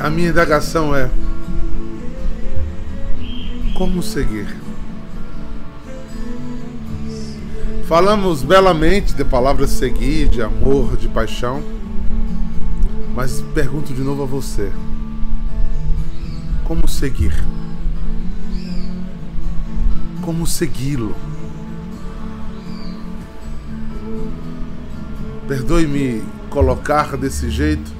A minha, indagação é: como seguir? Falamos belamente de palavras seguir, de amor, de paixão, mas pergunto de novo a você: como seguir? Como segui-lo? Perdoe-me colocar desse jeito,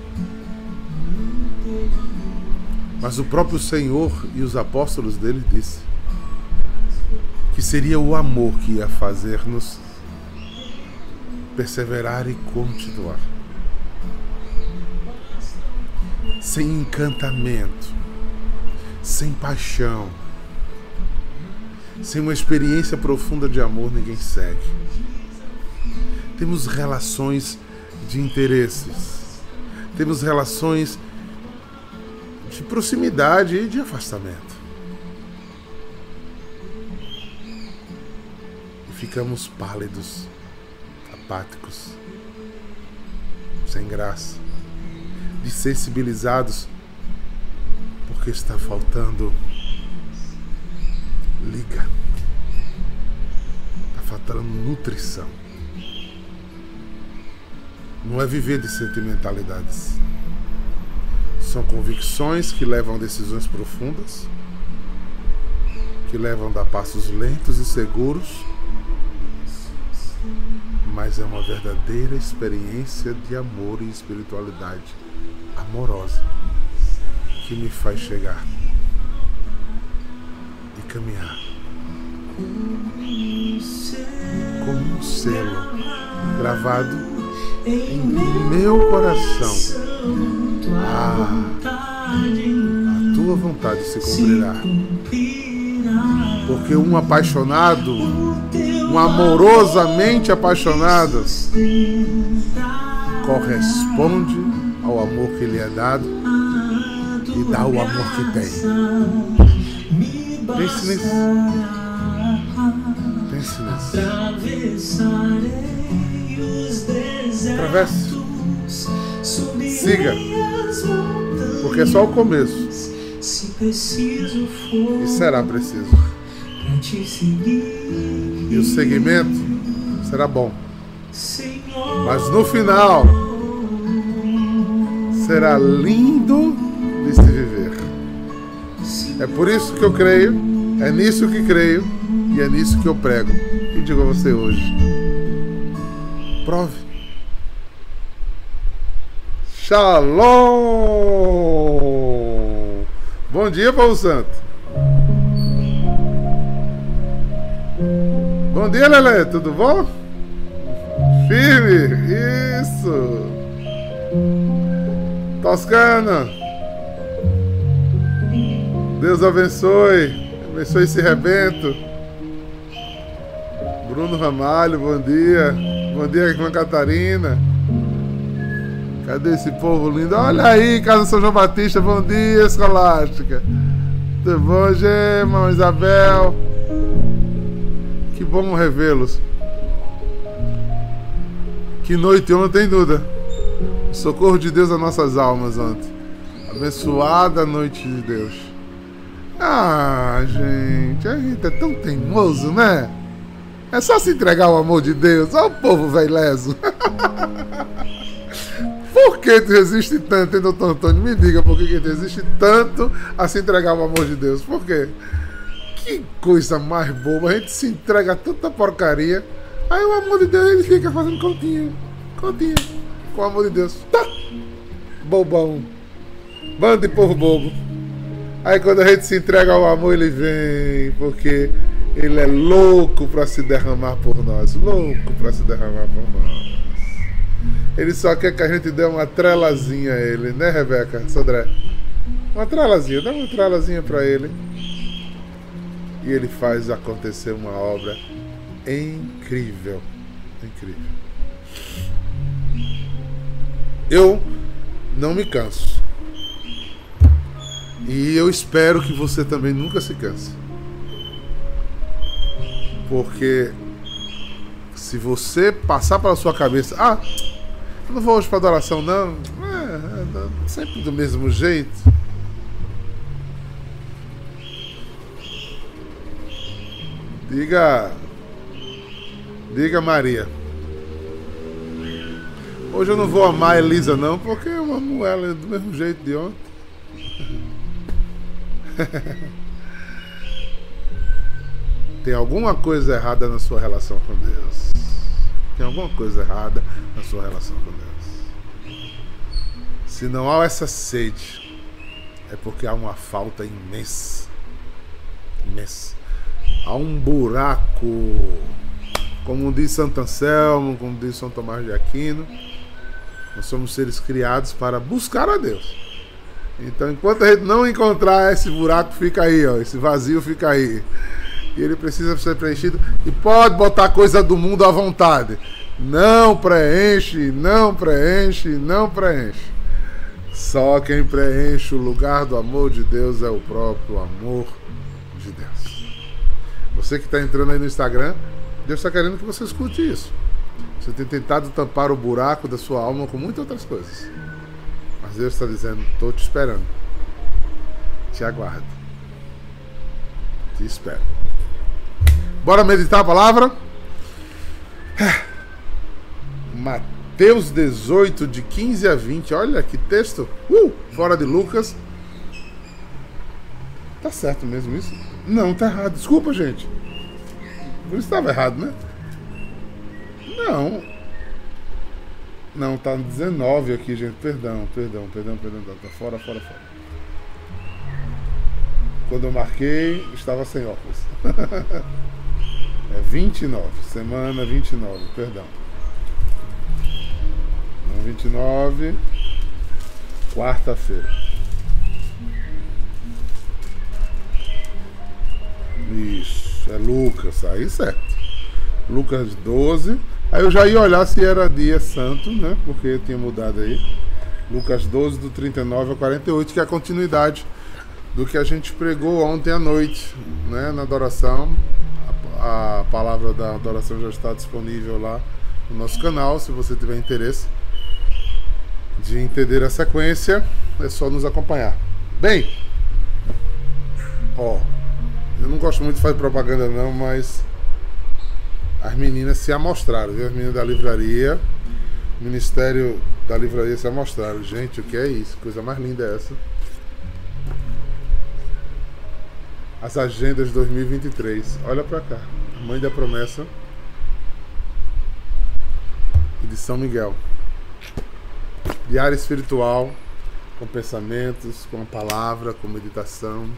mas o próprio Senhor e os apóstolos dele disse que seria o amor que ia fazer-nos perseverar e continuar. Sem encantamento, sem paixão, sem uma experiência profunda de amor, ninguém segue. Temos relações de interesses, temos relações de proximidade e de afastamento. E ficamos pálidos, apáticos, sem graça, desensibilizados, porque está faltando liga, está faltando nutrição. Não é viver de sentimentalidades. São convicções que levam a decisões profundas, que levam a passos lentos e seguros, mas é uma verdadeira experiência de amor e espiritualidade amorosa que me faz chegar e caminhar como um selo gravado em meu coração ah, a tua vontade se cumprirá. Porque um apaixonado, um amorosamente apaixonado, corresponde ao amor que lhe é dado e dá o amor que tem. Pense nisso. Pense nisso. Atravesse. Siga. Porque é só o começo. E será preciso. E o segmento será bom. Mas no final será lindo de se viver. É por isso que eu creio, é nisso que creio e é nisso que eu prego. E digo a você hoje: prove. Shalom! Bom dia, Paulo Santo. Bom dia, Lelê, tudo bom? Firme, isso. Toscana. Deus abençoe. Abençoe esse rebento. Bruno Ramalho, bom dia. Bom dia, irmã Catarina. Cadê esse povo lindo? Olha aí, Casa São João Batista, bom dia, Escolástica. Tudo bom, Gema, Isabel? Que bom revê-los. Que noite ontem, Duda. Socorro de Deus às nossas almas ontem. Abençoada noite de Deus. Ah, gente, a gente é tão teimoso, né? É só se entregar ao amor de Deus. Olha o povo velho leso. Por que tu resiste tanto, hein, doutor Antônio? Me diga por que tu resiste tanto a se entregar ao amor de Deus. Por quê? Que coisa mais boba. A gente se entrega a tanta porcaria. Aí o amor de Deus ele fica fazendo continha. Continha. Com o amor de Deus. Tá. Bobão. Bando de povo bobo. Aí quando a gente se entrega ao amor, ele vem. Porque ele é louco para se derramar por nós. Louco para se derramar por nós. Ele só quer que a gente dê uma trelazinha a ele, né, Rebeca? Sodré? Uma trelazinha, dá uma trelazinha para ele. E ele faz acontecer uma obra incrível. Incrível. Eu não me canso. E eu espero que você também nunca se canse. Porque se você passar pela sua cabeça, ah, eu não vou hoje para adoração, não. É, é, sempre do mesmo jeito. Diga. Diga Maria. Hoje eu não vou amar a Elisa não, porque eu amo ela do mesmo jeito de ontem. Tem alguma coisa errada na sua relação com Deus. Tem alguma coisa errada na sua relação com Deus. Se não há essa sede, é porque há uma falta imensa. Imensa. Há um buraco. Como diz Santo Anselmo, como diz São Tomás de Aquino, nós somos seres criados para buscar a Deus. Então, enquanto a gente não encontrar esse buraco, fica aí, ó, esse vazio fica aí. E ele precisa ser preenchido. E pode botar coisa do mundo à vontade. Não preenche, não preenche, não preenche. Só quem preenche o lugar do amor de Deus é o próprio amor de Deus. Você que está entrando aí no Instagram, Deus está querendo que você escute isso. Você tem tentado tampar o buraco da sua alma com muitas outras coisas. Mas Deus está dizendo: estou te esperando. Te aguardo. Te espero. Bora meditar a palavra? Mateus 18, de 15 a 20. Olha que texto. Uh, fora de Lucas. Tá certo mesmo isso? Não, tá errado. Desculpa, gente. Isso estava errado, né? Não. Não, tá 19 aqui, gente. Perdão, perdão, perdão, perdão. Tá fora, fora, fora. Quando eu marquei, estava sem óculos. é 29, semana 29, perdão. 29, quarta-feira. Isso, é Lucas, aí certo. Lucas 12. Aí eu já ia olhar se era dia santo, né? Porque tinha mudado aí. Lucas 12, do 39 ao 48, que é a continuidade do que a gente pregou ontem à noite, né? Na adoração. A, palavra da adoração já está disponível lá no nosso canal, se você tiver interesse de entender a sequência, é só nos acompanhar. Bem, ó, eu não gosto muito de fazer propaganda não, mas as meninas se amostraram, viu? As meninas da livraria, o Ministério da Livraria se amostraram. Gente, o que é isso? Coisa mais linda é essa. As agendas de 2023. Olha pra cá. Mãe da promessa de São Miguel. Diário espiritual, com pensamentos, com a palavra, com meditação.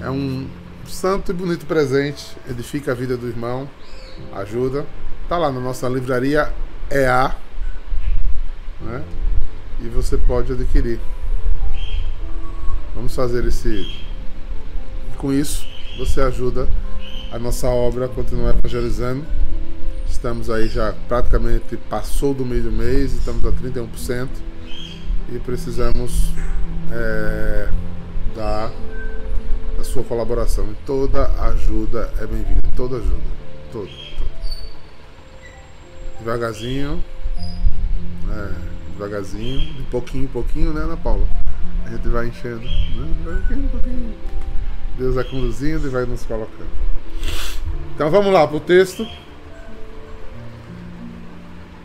É um santo e bonito presente, edifica a vida do irmão, ajuda. Tá lá na nossa livraria EA, né? E você pode adquirir. Vamos fazer esse. Com isso, você ajuda a nossa obra a continuar evangelizando Estamos aí já praticamente passou do meio do mês, estamos a 31% e precisamos é, dar a sua colaboração. E toda ajuda é bem-vinda, toda ajuda, toda, toda. Devagarzinho, é, devagarzinho, de pouquinho em pouquinho, né, Ana Paula? A gente vai enchendo. Deus vai conduzindo e vai nos colocando. Então vamos lá para o texto.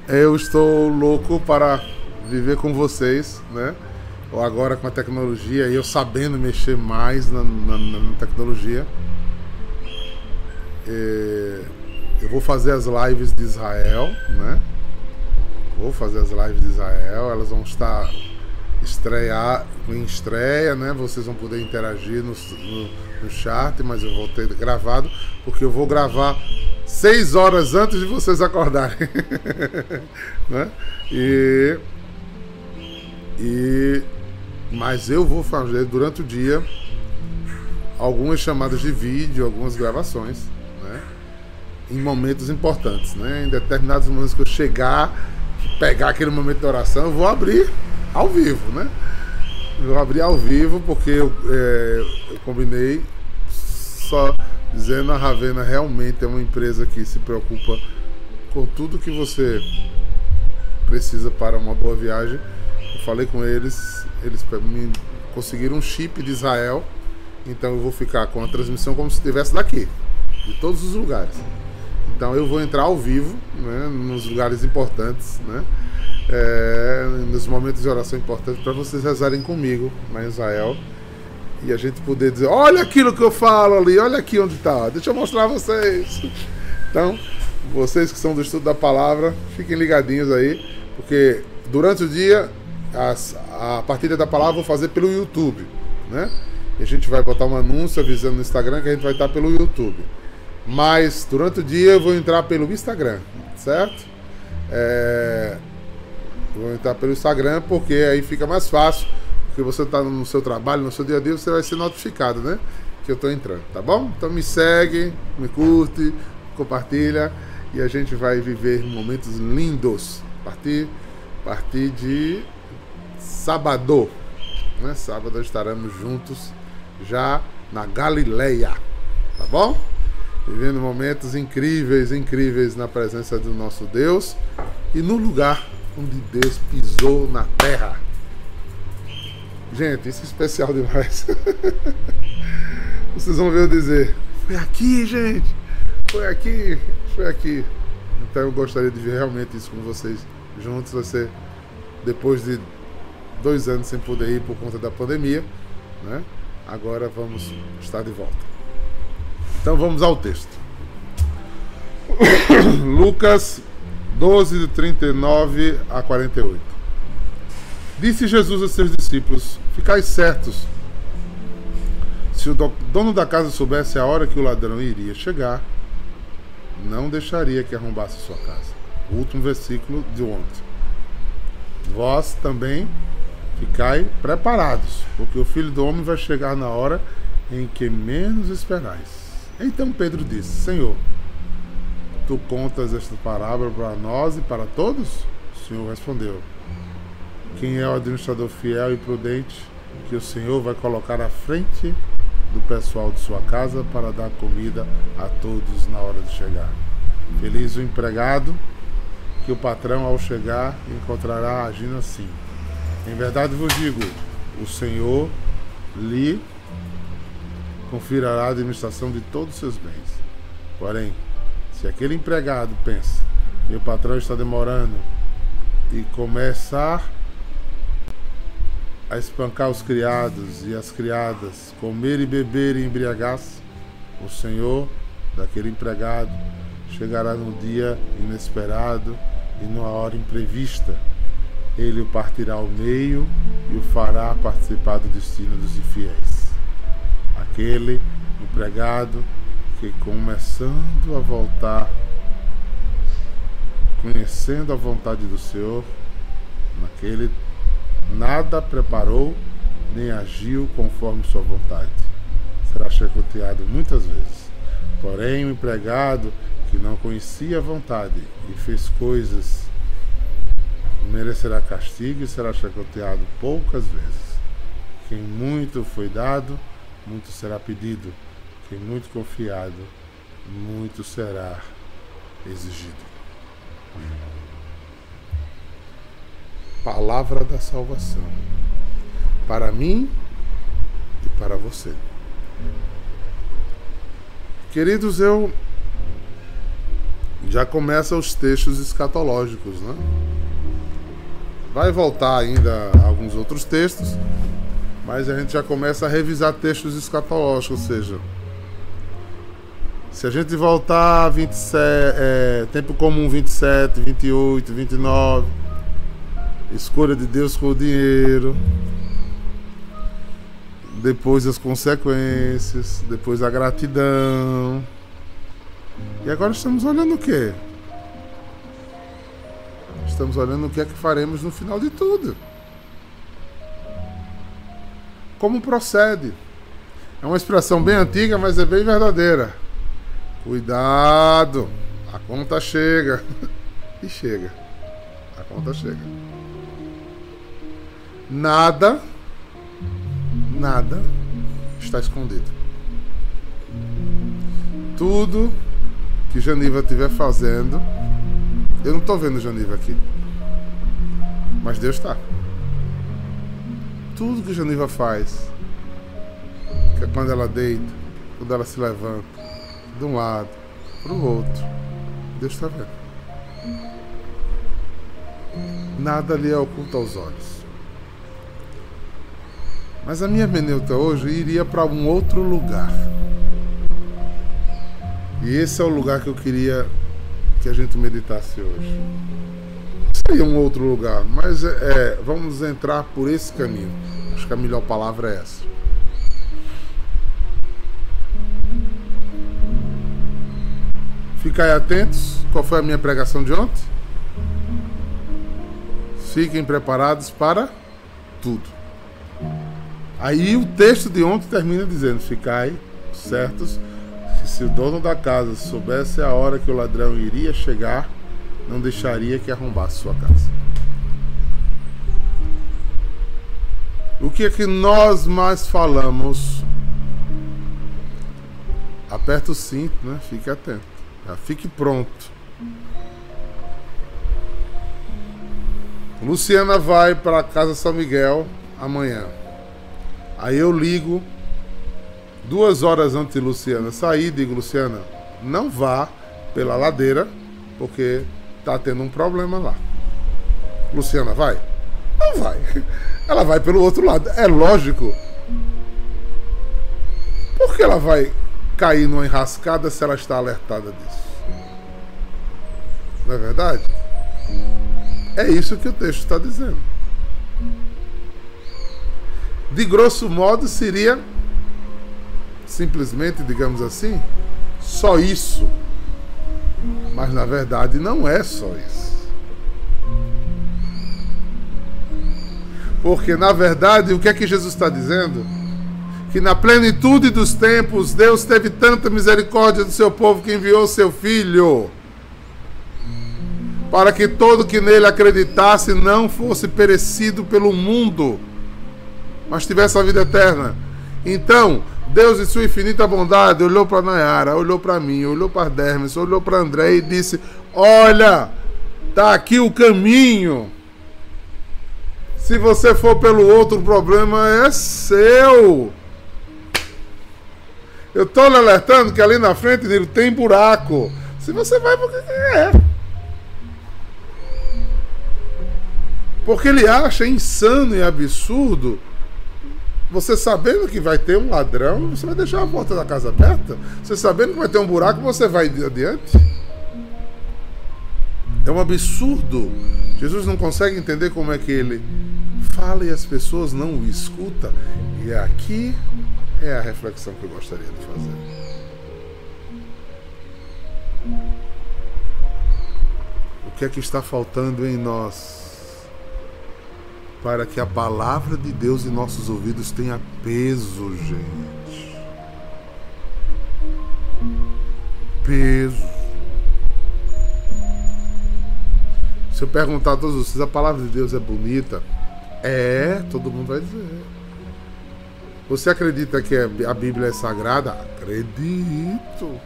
Eu estou louco para viver com vocês, né? Ou agora com a tecnologia e eu sabendo mexer mais na, na, na tecnologia. É, eu vou fazer as lives de Israel, né? Vou fazer as lives de Israel, elas vão estar estrear em estreia, né? Vocês vão poder interagir no, no, no chat, mas eu vou ter gravado, porque eu vou gravar seis horas antes de vocês acordarem. né? E, e mas eu vou fazer durante o dia algumas chamadas de vídeo, algumas gravações, né? Em momentos importantes, né? Em determinados momentos que eu chegar, pegar aquele momento de oração, eu vou abrir ao vivo, né? Eu vou abrir ao vivo porque eu, é, eu combinei só dizendo a Ravena realmente é uma empresa que se preocupa com tudo que você precisa para uma boa viagem. Eu falei com eles, eles me conseguiram um chip de Israel, então eu vou ficar com a transmissão como se estivesse daqui, de todos os lugares. Então eu vou entrar ao vivo, né, nos lugares importantes, né, é, nos momentos de oração importantes para vocês rezarem comigo na Israel e a gente poder dizer, olha aquilo que eu falo ali, olha aqui onde está, deixa eu mostrar a vocês. Então, vocês que são do estudo da palavra, fiquem ligadinhos aí, porque durante o dia as, a partilha da palavra eu vou fazer pelo YouTube, né? E a gente vai botar um anúncio avisando no Instagram que a gente vai estar pelo YouTube. Mas durante o dia eu vou entrar pelo Instagram, certo? É, vou entrar pelo Instagram porque aí fica mais fácil, porque você está no seu trabalho, no seu dia a dia, você vai ser notificado, né? Que eu estou entrando, tá bom? Então me segue, me curte, compartilha e a gente vai viver momentos lindos a partir, a partir de sábado. Né? Sábado estaremos juntos já na Galileia, tá bom? Vivendo momentos incríveis, incríveis na presença do nosso Deus e no lugar onde Deus pisou na terra. Gente, isso é especial demais. Vocês vão ver eu dizer: Foi aqui, gente. Foi aqui, foi aqui. Então eu gostaria de ver realmente isso com vocês juntos. Vai ser depois de dois anos sem poder ir por conta da pandemia. Né? Agora vamos estar de volta. Então vamos ao texto. Lucas 12, de 39 a 48. Disse Jesus a seus discípulos: Ficai certos. Se o dono da casa soubesse a hora que o ladrão iria chegar, não deixaria que arrombasse sua casa. O último versículo de ontem. Vós também ficai preparados, porque o filho do homem vai chegar na hora em que menos esperais. Então Pedro disse: Senhor, tu contas esta parábola para nós e para todos? O Senhor respondeu: Quem é o administrador fiel e prudente que o Senhor vai colocar à frente do pessoal de sua casa para dar comida a todos na hora de chegar. Feliz o empregado que o patrão, ao chegar, encontrará agindo assim. Em verdade vos digo: o Senhor lhe confiará a administração de todos os seus bens. Porém, se aquele empregado pensa o patrão está demorando e começar a espancar os criados e as criadas, comer e beber e embriagar-se, o senhor daquele empregado chegará num dia inesperado e numa hora imprevista. Ele o partirá ao meio e o fará participar do destino dos infiéis. Aquele empregado que, começando a voltar, conhecendo a vontade do Senhor, naquele nada preparou nem agiu conforme sua vontade. Será chicoteado muitas vezes. Porém, o empregado que não conhecia a vontade e fez coisas merecerá castigo e será chicoteado poucas vezes. Quem muito foi dado, muito será pedido. Quem muito confiado, muito será exigido palavra da salvação para mim e para você. Queridos, eu já começa os textos escatológicos, né? Vai voltar ainda alguns outros textos, mas a gente já começa a revisar textos escatológicos, ou seja, se a gente voltar a 27, é, tempo comum 27, 28, 29, escolha de Deus com o dinheiro, depois as consequências, depois a gratidão. E agora estamos olhando o quê? Estamos olhando o que é que faremos no final de tudo. Como procede? É uma expressão bem antiga, mas é bem verdadeira. Cuidado, a conta chega. e chega. A conta chega nada, nada está escondido. Tudo que Janiva estiver fazendo, eu não estou vendo Janiva aqui. Mas Deus está. Tudo que Janiva faz, que é quando ela deita, quando ela se levanta, de um lado para o outro, Deus está vendo. Nada lhe é oculto aos olhos. Mas a minha meneuta hoje iria para um outro lugar. E esse é o lugar que eu queria que a gente meditasse hoje. Seria um outro lugar, mas é, é, vamos entrar por esse caminho. Acho que a melhor palavra é essa. Ficai atentos. Qual foi a minha pregação de ontem? Fiquem preparados para tudo. Aí o texto de ontem termina dizendo: Ficai certos que se o dono da casa soubesse a hora que o ladrão iria chegar, não deixaria que arrombasse sua casa. O que é que nós mais falamos? Aperta o cinto, né? Fique atento. Fique pronto. Luciana vai para Casa São Miguel amanhã. Aí eu ligo duas horas antes de Luciana sair, digo, Luciana, não vá pela ladeira, porque tá tendo um problema lá. Luciana, vai? Não vai. Ela vai pelo outro lado. É lógico. Por que ela vai cair numa enrascada se ela está alertada disso? Não é verdade? É isso que o texto está dizendo. De grosso modo, seria simplesmente, digamos assim, só isso. Mas na verdade não é só isso. Porque na verdade, o que é que Jesus está dizendo? Que na plenitude dos tempos, Deus teve tanta misericórdia do seu povo que enviou seu filho para que todo que nele acreditasse não fosse perecido pelo mundo, mas tivesse a vida eterna. Então, Deus, em sua infinita bondade, olhou para Nayara, olhou para mim, olhou para Dermes, olhou para André e disse: Olha, tá aqui o caminho. Se você for pelo outro, o problema é seu. Eu estou lhe alertando que ali na frente dele tem buraco. Se você vai, porque é. Porque ele acha insano e absurdo você sabendo que vai ter um ladrão, você vai deixar a porta da casa aberta? Você sabendo que vai ter um buraco, você vai adiante? É um absurdo. Jesus não consegue entender como é que ele fala e as pessoas não o escutam. E aqui é a reflexão que eu gostaria de fazer. O que é que está faltando em nós? para que a palavra de Deus em nossos ouvidos tenha peso, gente. Peso. Se eu perguntar a todos vocês, a palavra de Deus é bonita? É, todo mundo vai dizer. Você acredita que a Bíblia é sagrada? Acredito.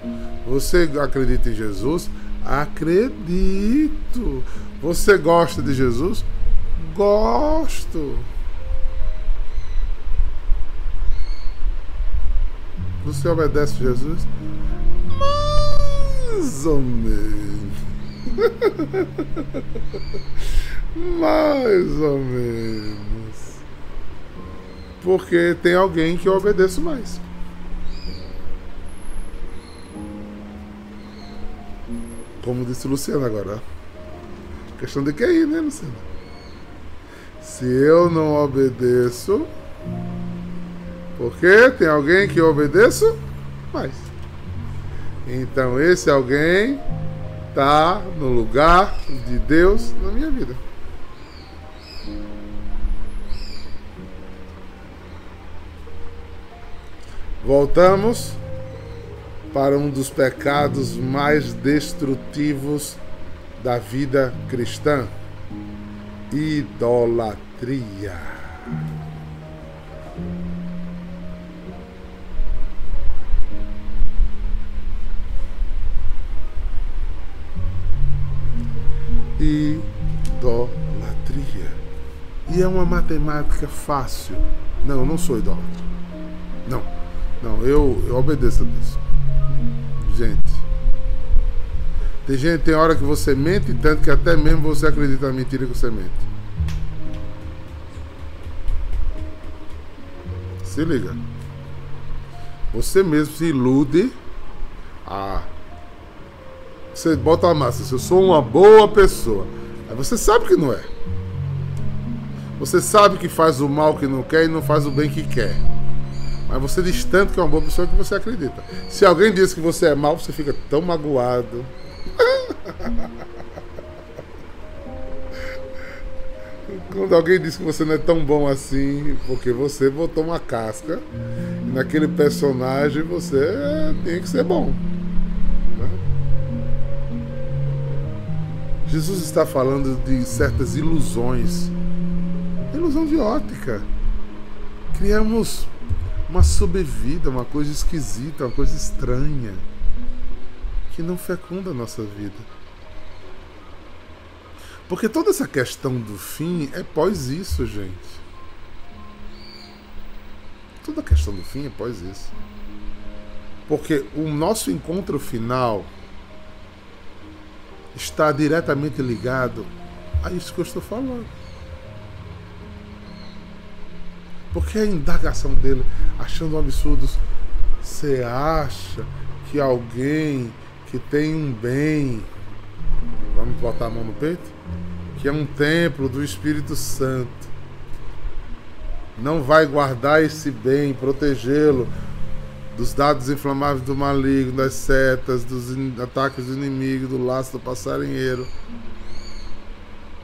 Você acredita em Jesus? Acredito. Você gosta de Jesus? Gosto. Você obedece Jesus? Mais ou menos. Mais ou menos. Porque tem alguém que eu obedeço mais. Como disse Luciano agora. Questão de QI, né, Luciano? Se eu não obedeço, porque tem alguém que eu obedeço mais. Então esse alguém está no lugar de Deus na minha vida. Voltamos para um dos pecados mais destrutivos da vida cristã: idolatria idolatria. E é uma matemática fácil. Não, eu não sou idólatra. Não, eu, eu obedeço a Deus. Gente, tem gente, tem hora que você mente tanto que até mesmo você acredita na mentira que você mente. Se liga. Você mesmo se ilude. Ah. Você bota a massa. Se eu sou uma boa pessoa. Aí você sabe que não é. Você sabe que faz o mal que não quer e não faz o bem que quer. Mas você diz tanto que é uma boa pessoa que você acredita. Se alguém diz que você é mal, você fica tão magoado. Quando alguém diz que você não é tão bom assim, porque você botou uma casca naquele personagem, você tem que ser bom. Né? Jesus está falando de certas ilusões. Ilusão de ótica. Criamos uma sobrevida, uma coisa esquisita, uma coisa estranha que não fecunda a nossa vida. Porque toda essa questão do fim é pós isso, gente. Toda a questão do fim é pós isso. Porque o nosso encontro final está diretamente ligado a isso que eu estou falando. Porque a indagação dele, achando um absurdo, você acha que alguém que tem um bem, vamos botar a mão no peito, que é um templo do Espírito Santo, não vai guardar esse bem, protegê-lo dos dados inflamáveis do maligno, das setas, dos ataques do inimigo, do laço do passarinheiro.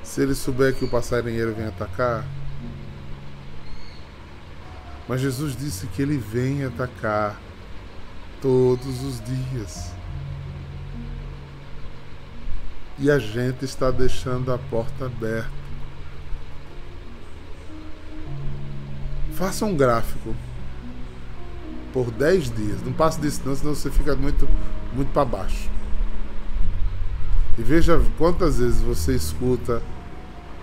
Se ele souber que o passarinheiro vem atacar, mas Jesus disse que ele vem atacar todos os dias. E a gente está deixando a porta aberta. Faça um gráfico por 10 dias. Não passe disso não, senão você fica muito, muito para baixo. E veja quantas vezes você escuta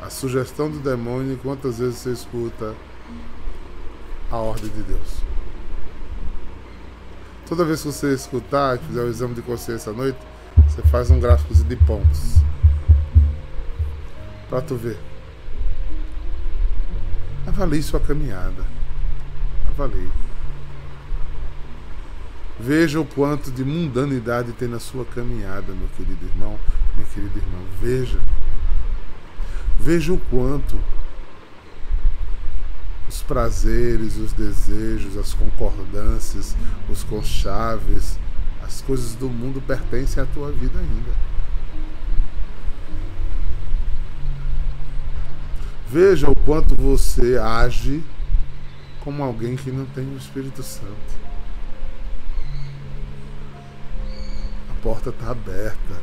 a sugestão do demônio e quantas vezes você escuta a ordem de Deus. Toda vez que você escutar, e fizer o exame de consciência à noite, você faz um gráfico de pontos. Para tu ver. Avalie sua caminhada. Avalie. Veja o quanto de mundanidade tem na sua caminhada, meu querido irmão, minha querida irmã. Veja. Veja o quanto prazeres, os desejos, as concordâncias, os conchaves, as coisas do mundo pertencem à tua vida ainda. Veja o quanto você age como alguém que não tem o Espírito Santo. A porta está aberta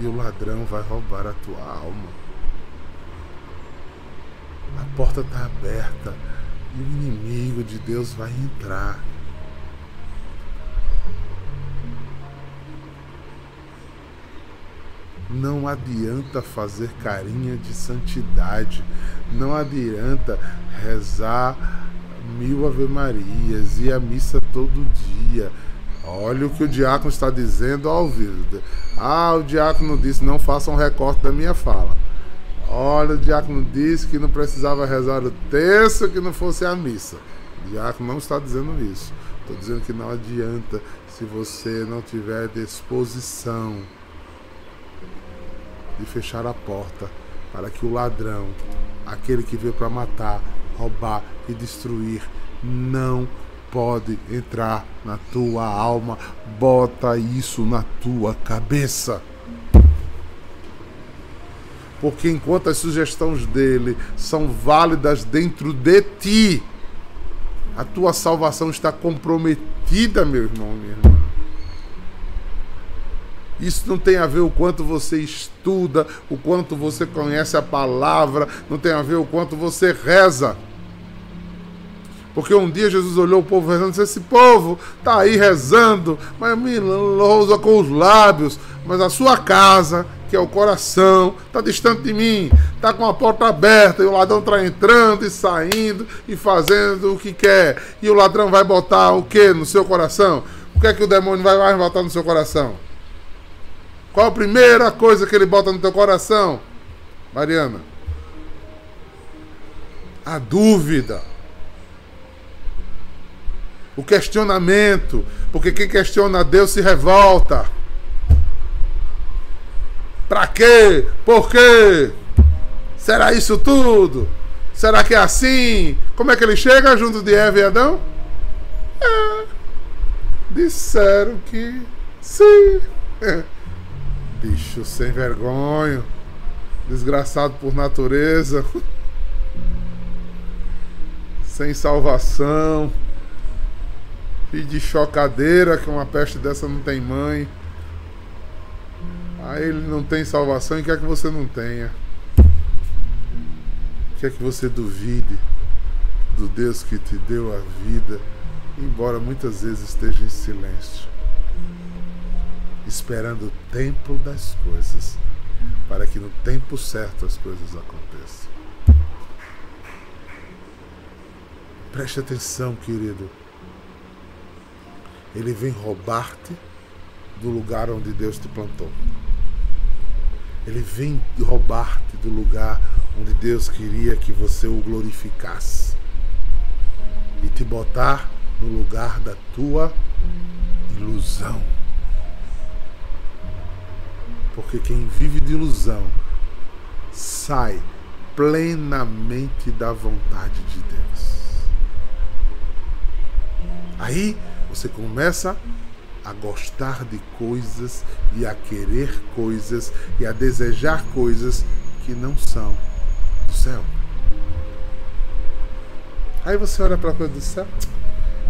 e o ladrão vai roubar a tua alma. A porta está aberta e o inimigo de Deus vai entrar. Não adianta fazer carinha de santidade, não adianta rezar mil Ave Marias e a missa todo dia. Olha o que o diácono está dizendo ao vivo. Ah, o diácono disse: não faça um recorte da minha fala. Olha, o diácono disse que não precisava rezar o terço que não fosse a missa. O diácono não está dizendo isso. Estou dizendo que não adianta se você não tiver disposição de fechar a porta para que o ladrão, aquele que veio para matar, roubar e destruir, não pode entrar na tua alma. Bota isso na tua cabeça. Porque enquanto as sugestões dele são válidas dentro de ti, a tua salvação está comprometida, meu irmão, minha irmã. Isso não tem a ver o quanto você estuda, o quanto você conhece a palavra, não tem a ver o quanto você reza. Porque um dia Jesus olhou o povo rezando e disse: Esse povo está aí rezando, mas me lousa com os lábios, mas a sua casa que é o coração, está distante de mim, está com a porta aberta e o ladrão está entrando e saindo e fazendo o que quer. E o ladrão vai botar o que no seu coração? O que é que o demônio vai mais botar no seu coração? Qual a primeira coisa que ele bota no teu coração, Mariana? A dúvida. O questionamento. Porque quem questiona Deus se revolta. Pra quê? Por quê? Será isso tudo? Será que é assim? Como é que ele chega junto de Eva e Adão? É. Disseram que sim. Bicho sem vergonha. Desgraçado por natureza. Sem salvação. Filho de chocadeira, que uma peste dessa não tem mãe. Aí ele não tem salvação e quer que você não tenha. Quer que você duvide do Deus que te deu a vida, embora muitas vezes esteja em silêncio, esperando o tempo das coisas, para que no tempo certo as coisas aconteçam. Preste atenção, querido. Ele vem roubar-te do lugar onde Deus te plantou. Ele vem roubar-te do lugar onde Deus queria que você o glorificasse e te botar no lugar da tua ilusão. Porque quem vive de ilusão sai plenamente da vontade de Deus. Aí você começa a gostar de coisas e a querer coisas e a desejar coisas que não são do céu. Aí você olha para a coisa do céu.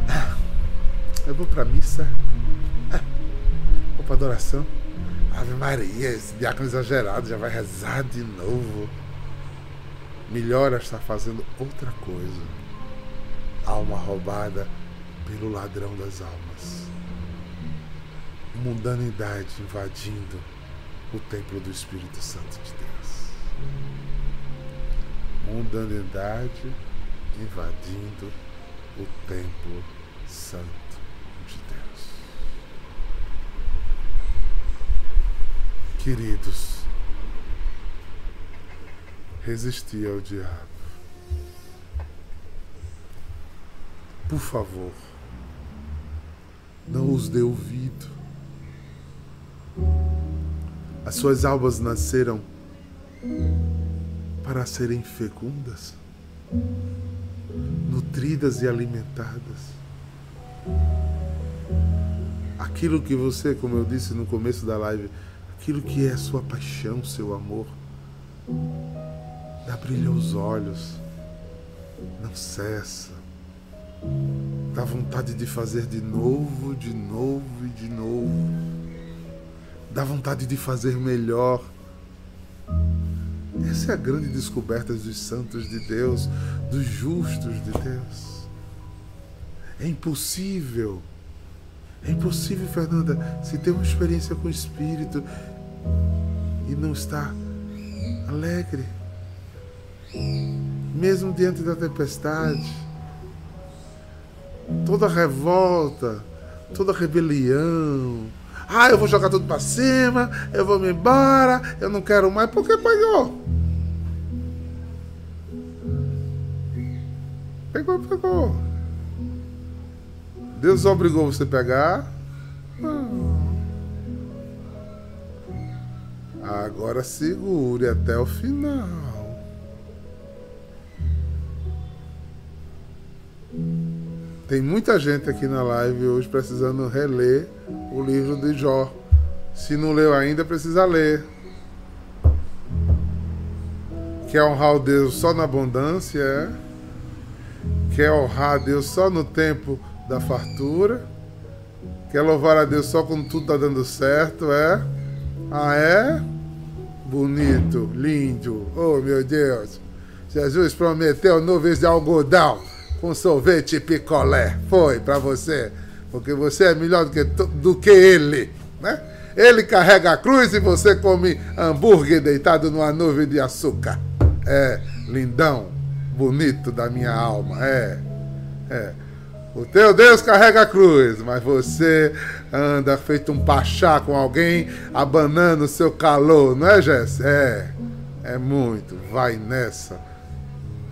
Ah, eu vou para a missa. Ah, vou para adoração. Ave Maria, esse diácono exagerado já vai rezar de novo. Melhor está fazendo outra coisa. Alma roubada pelo ladrão das almas mundanidade invadindo o templo do Espírito Santo de Deus. Mundanidade invadindo o templo santo de Deus. Queridos, resistir ao diabo. Por favor, não os dê ouvido. As suas almas nasceram para serem fecundas, nutridas e alimentadas. Aquilo que você, como eu disse no começo da live, aquilo que é a sua paixão, seu amor, dá brilho aos olhos, não cessa, dá vontade de fazer de novo, de novo e de novo dá vontade de fazer melhor. Essa é a grande descoberta dos santos de Deus, dos justos de Deus. É impossível. É impossível, Fernanda, se ter uma experiência com o Espírito e não estar alegre, mesmo diante da tempestade, toda revolta, toda rebelião, ah, eu vou jogar tudo para cima, eu vou me embora, eu não quero mais, porque pegou. Pegou, pegou. Deus obrigou você a pegar? Não. Agora segure até o final. Tem muita gente aqui na live hoje precisando reler o livro de Jó. Se não leu ainda, precisa ler. Quer honrar o Deus só na abundância, é? Quer honrar a Deus só no tempo da fartura? Quer louvar a Deus só quando tudo está dando certo, é? Ah, é? Bonito, lindo. Oh, meu Deus. Jesus prometeu nuvens de algodão com sorvete picolé. Foi para você. Porque você é melhor do que, do que ele. Né? Ele carrega a cruz e você come hambúrguer deitado numa nuvem de açúcar. É, lindão, bonito da minha alma. É, é. O teu Deus carrega a cruz, mas você anda feito um pachá com alguém abanando o seu calor, não é, Jess? É, é muito. Vai nessa.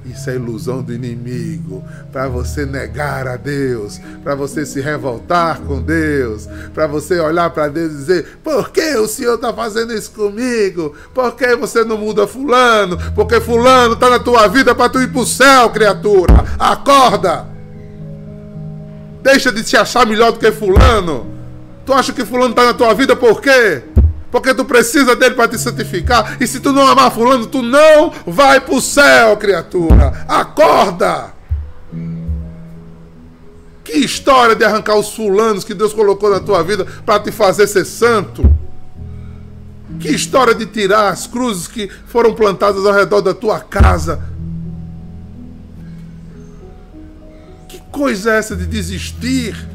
Isso é ilusão do inimigo, para você negar a Deus, para você se revoltar com Deus, para você olhar para Deus e dizer: por que o Senhor está fazendo isso comigo? Por que você não muda Fulano? Porque Fulano está na tua vida para tu ir para o céu, criatura. Acorda! Deixa de te achar melhor do que Fulano. Tu acha que Fulano está na tua vida por quê? Porque tu precisa dele para te santificar. E se tu não amar fulano, tu não vai para o céu, criatura. Acorda! Que história de arrancar os fulanos que Deus colocou na tua vida para te fazer ser santo. Que história de tirar as cruzes que foram plantadas ao redor da tua casa. Que coisa é essa de desistir?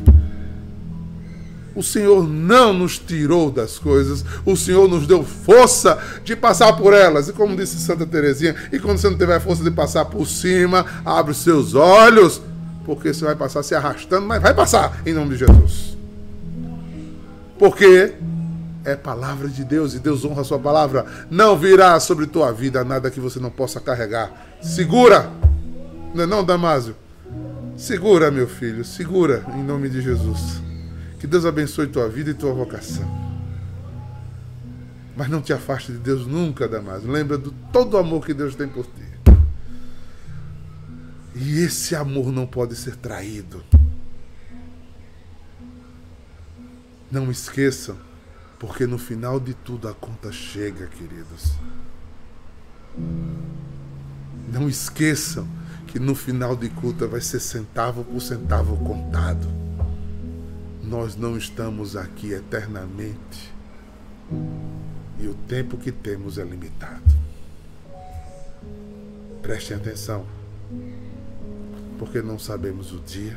O Senhor não nos tirou das coisas, o Senhor nos deu força de passar por elas. E como disse Santa Teresinha, e quando você não tiver força de passar por cima, abre os seus olhos, porque você vai passar se arrastando, mas vai passar em nome de Jesus. Porque é palavra de Deus e Deus honra a sua palavra. Não virá sobre tua vida nada que você não possa carregar. Segura! Não é não, Damásio? Segura, meu filho, segura em nome de Jesus. Que Deus abençoe tua vida e tua vocação. Mas não te afaste de Deus nunca, Damásio. Lembra de todo o amor que Deus tem por ti. E esse amor não pode ser traído. Não esqueçam, porque no final de tudo a conta chega, queridos. Não esqueçam que no final de conta vai ser centavo por centavo contado. Nós não estamos aqui eternamente e o tempo que temos é limitado. Prestem atenção, porque não sabemos o dia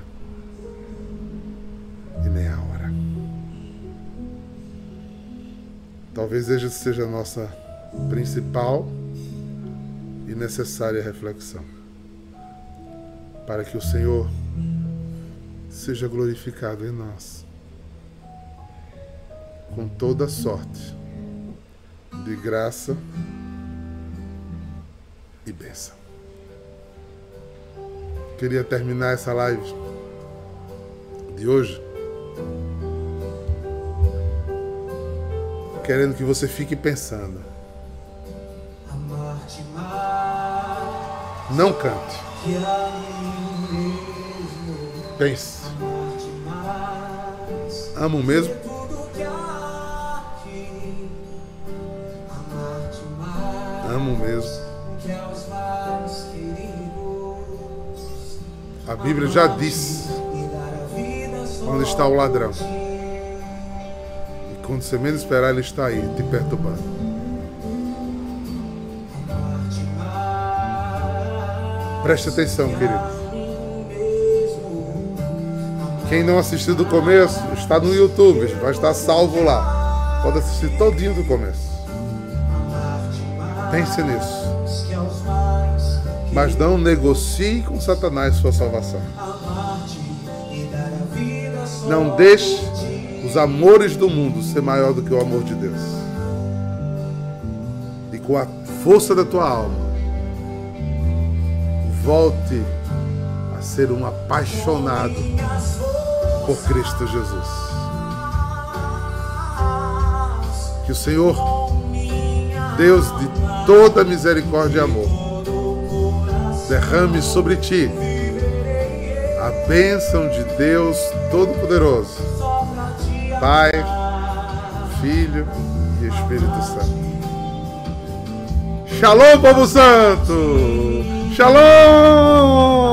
e nem a hora. Talvez esta seja a nossa principal e necessária reflexão, para que o Senhor seja glorificado em nós, com toda sorte de graça e bênção. Queria terminar essa live de hoje querendo que você fique pensando. Não cante. Pense. Amo mesmo? Amo mesmo. A Bíblia já disse onde está o ladrão. E quando você menos esperar, ele está aí, te perturbando. Preste atenção, querido. Quem não assistiu do começo, está no YouTube, vai estar salvo lá. Pode assistir todinho do começo. Pense nisso. Mas não negocie com Satanás sua salvação. Não deixe os amores do mundo ser maior do que o amor de Deus. E com a força da tua alma, volte a ser um apaixonado por Cristo Jesus. Que o Senhor, Deus de toda misericórdia e amor, derrame sobre ti a bênção de Deus Todo-Poderoso, Pai, Filho e Espírito Santo. Shalom, povo santo! Shalom!